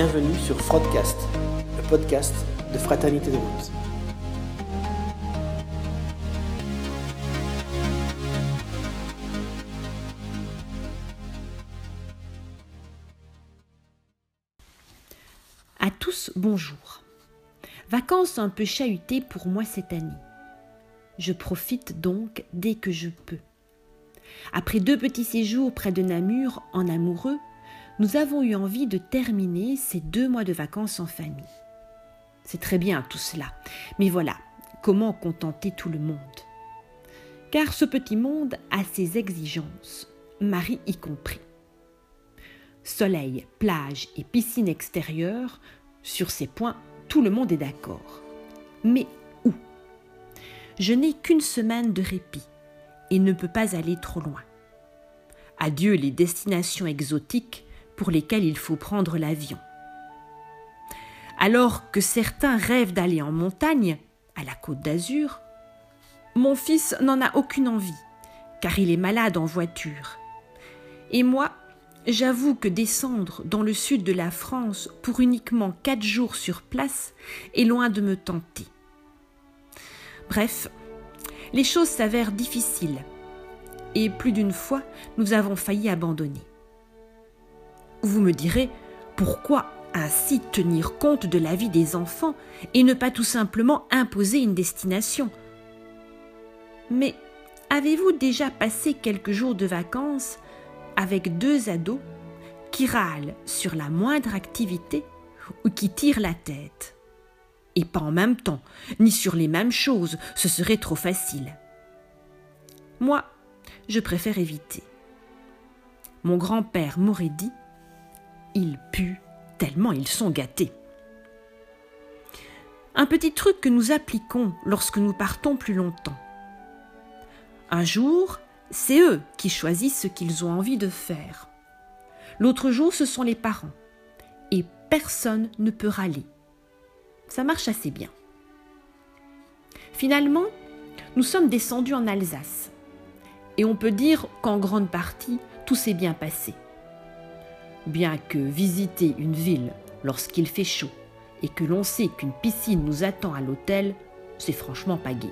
Bienvenue sur Frodcast, le podcast de Fraternité de Rose. À tous, bonjour. Vacances un peu chahutées pour moi cette année. Je profite donc dès que je peux. Après deux petits séjours près de Namur en amoureux, nous avons eu envie de terminer ces deux mois de vacances en famille. C'est très bien tout cela, mais voilà, comment contenter tout le monde? Car ce petit monde a ses exigences, Marie y compris. Soleil, plage et piscine extérieure, sur ces points, tout le monde est d'accord. Mais où? Je n'ai qu'une semaine de répit et ne peux pas aller trop loin. Adieu les destinations exotiques pour lesquelles il faut prendre l'avion. Alors que certains rêvent d'aller en montagne, à la côte d'Azur, mon fils n'en a aucune envie, car il est malade en voiture. Et moi, j'avoue que descendre dans le sud de la France pour uniquement quatre jours sur place est loin de me tenter. Bref, les choses s'avèrent difficiles, et plus d'une fois, nous avons failli abandonner. Vous me direz, pourquoi ainsi tenir compte de la vie des enfants et ne pas tout simplement imposer une destination? Mais avez-vous déjà passé quelques jours de vacances avec deux ados qui râlent sur la moindre activité ou qui tirent la tête? Et pas en même temps, ni sur les mêmes choses, ce serait trop facile. Moi, je préfère éviter. Mon grand-père m'aurait dit ils puent tellement ils sont gâtés. Un petit truc que nous appliquons lorsque nous partons plus longtemps. Un jour, c'est eux qui choisissent ce qu'ils ont envie de faire. L'autre jour, ce sont les parents. Et personne ne peut râler. Ça marche assez bien. Finalement, nous sommes descendus en Alsace. Et on peut dire qu'en grande partie, tout s'est bien passé bien que visiter une ville lorsqu'il fait chaud et que l'on sait qu'une piscine nous attend à l'hôtel, c'est franchement pas gai.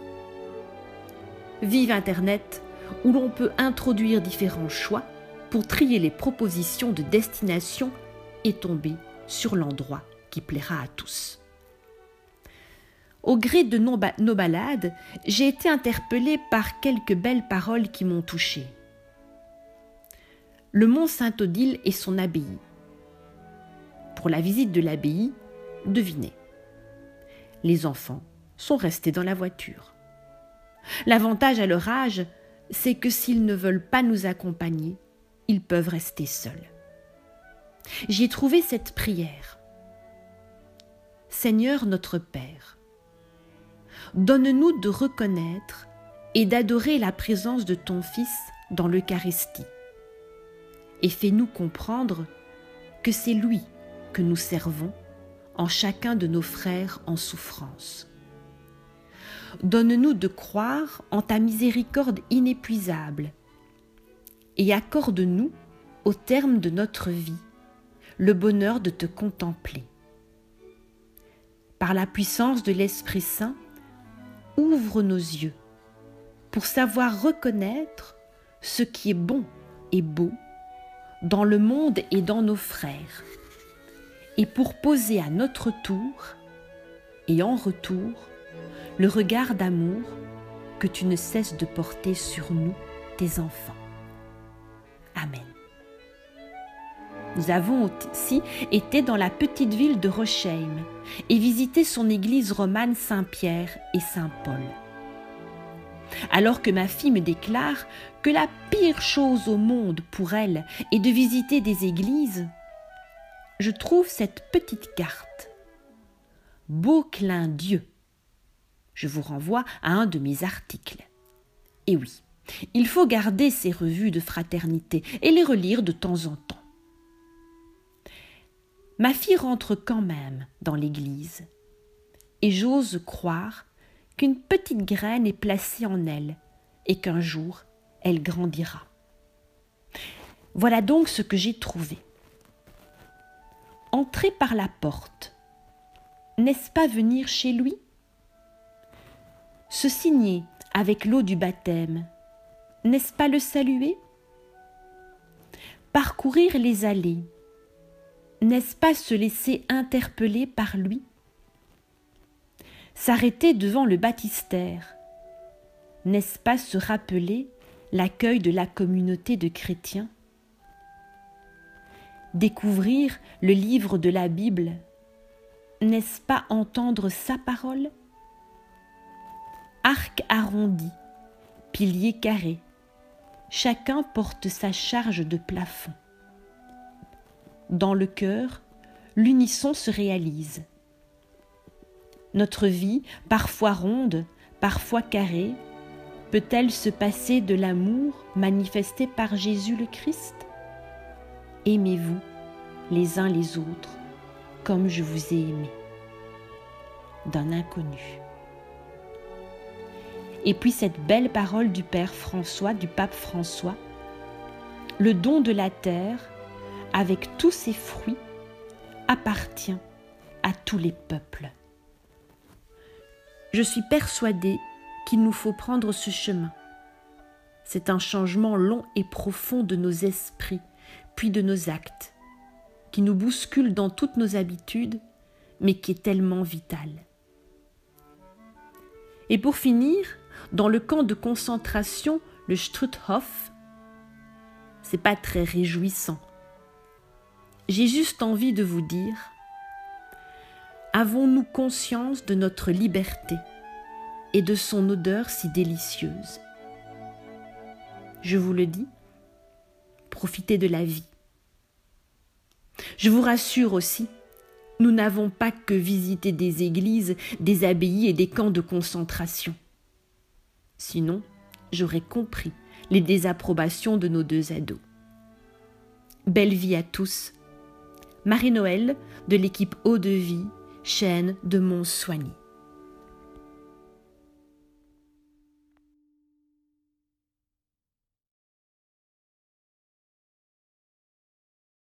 Vive Internet, où l'on peut introduire différents choix pour trier les propositions de destination et tomber sur l'endroit qui plaira à tous. Au gré de nos balades, j'ai été interpellée par quelques belles paroles qui m'ont touchée le mont Saint-Odile et son abbaye. Pour la visite de l'abbaye, devinez. Les enfants sont restés dans la voiture. L'avantage à leur âge, c'est que s'ils ne veulent pas nous accompagner, ils peuvent rester seuls. J'y ai trouvé cette prière. Seigneur notre Père, donne-nous de reconnaître et d'adorer la présence de ton Fils dans l'Eucharistie et fais-nous comprendre que c'est lui que nous servons en chacun de nos frères en souffrance. Donne-nous de croire en ta miséricorde inépuisable et accorde-nous, au terme de notre vie, le bonheur de te contempler. Par la puissance de l'Esprit Saint, ouvre nos yeux pour savoir reconnaître ce qui est bon et beau dans le monde et dans nos frères, et pour poser à notre tour, et en retour, le regard d'amour que tu ne cesses de porter sur nous, tes enfants. Amen. Nous avons aussi été dans la petite ville de Rocheheim et visité son église romane Saint-Pierre et Saint-Paul alors que ma fille me déclare que la pire chose au monde pour elle est de visiter des églises, je trouve cette petite carte. Beau clin Dieu. Je vous renvoie à un de mes articles. Et oui, il faut garder ces revues de fraternité et les relire de temps en temps. Ma fille rentre quand même dans l'église, et j'ose croire qu'une petite graine est placée en elle et qu'un jour elle grandira. Voilà donc ce que j'ai trouvé. Entrer par la porte, n'est-ce pas venir chez lui? Se signer avec l'eau du baptême, n'est-ce pas le saluer? Parcourir les allées, n'est-ce pas se laisser interpeller par lui? S'arrêter devant le baptistère, n'est-ce pas se rappeler l'accueil de la communauté de chrétiens? Découvrir le livre de la Bible, n'est-ce pas entendre sa parole? Arc arrondi, pilier carré, chacun porte sa charge de plafond. Dans le cœur, l'unisson se réalise. Notre vie, parfois ronde, parfois carrée, peut-elle se passer de l'amour manifesté par Jésus le Christ? Aimez-vous les uns les autres comme je vous ai aimé. D'un inconnu. Et puis cette belle parole du Père François, du Pape François, le don de la terre, avec tous ses fruits, appartient à tous les peuples. Je suis persuadée qu'il nous faut prendre ce chemin. C'est un changement long et profond de nos esprits, puis de nos actes, qui nous bouscule dans toutes nos habitudes, mais qui est tellement vital. Et pour finir, dans le camp de concentration, le Struthof, c'est pas très réjouissant. J'ai juste envie de vous dire Avons-nous conscience de notre liberté et de son odeur si délicieuse? Je vous le dis, profitez de la vie. Je vous rassure aussi, nous n'avons pas que visité des églises, des abbayes et des camps de concentration. Sinon, j'aurais compris les désapprobations de nos deux ados. Belle vie à tous. Marie-Noël de l'équipe Eau de Vie, chaîne de Montsoigny.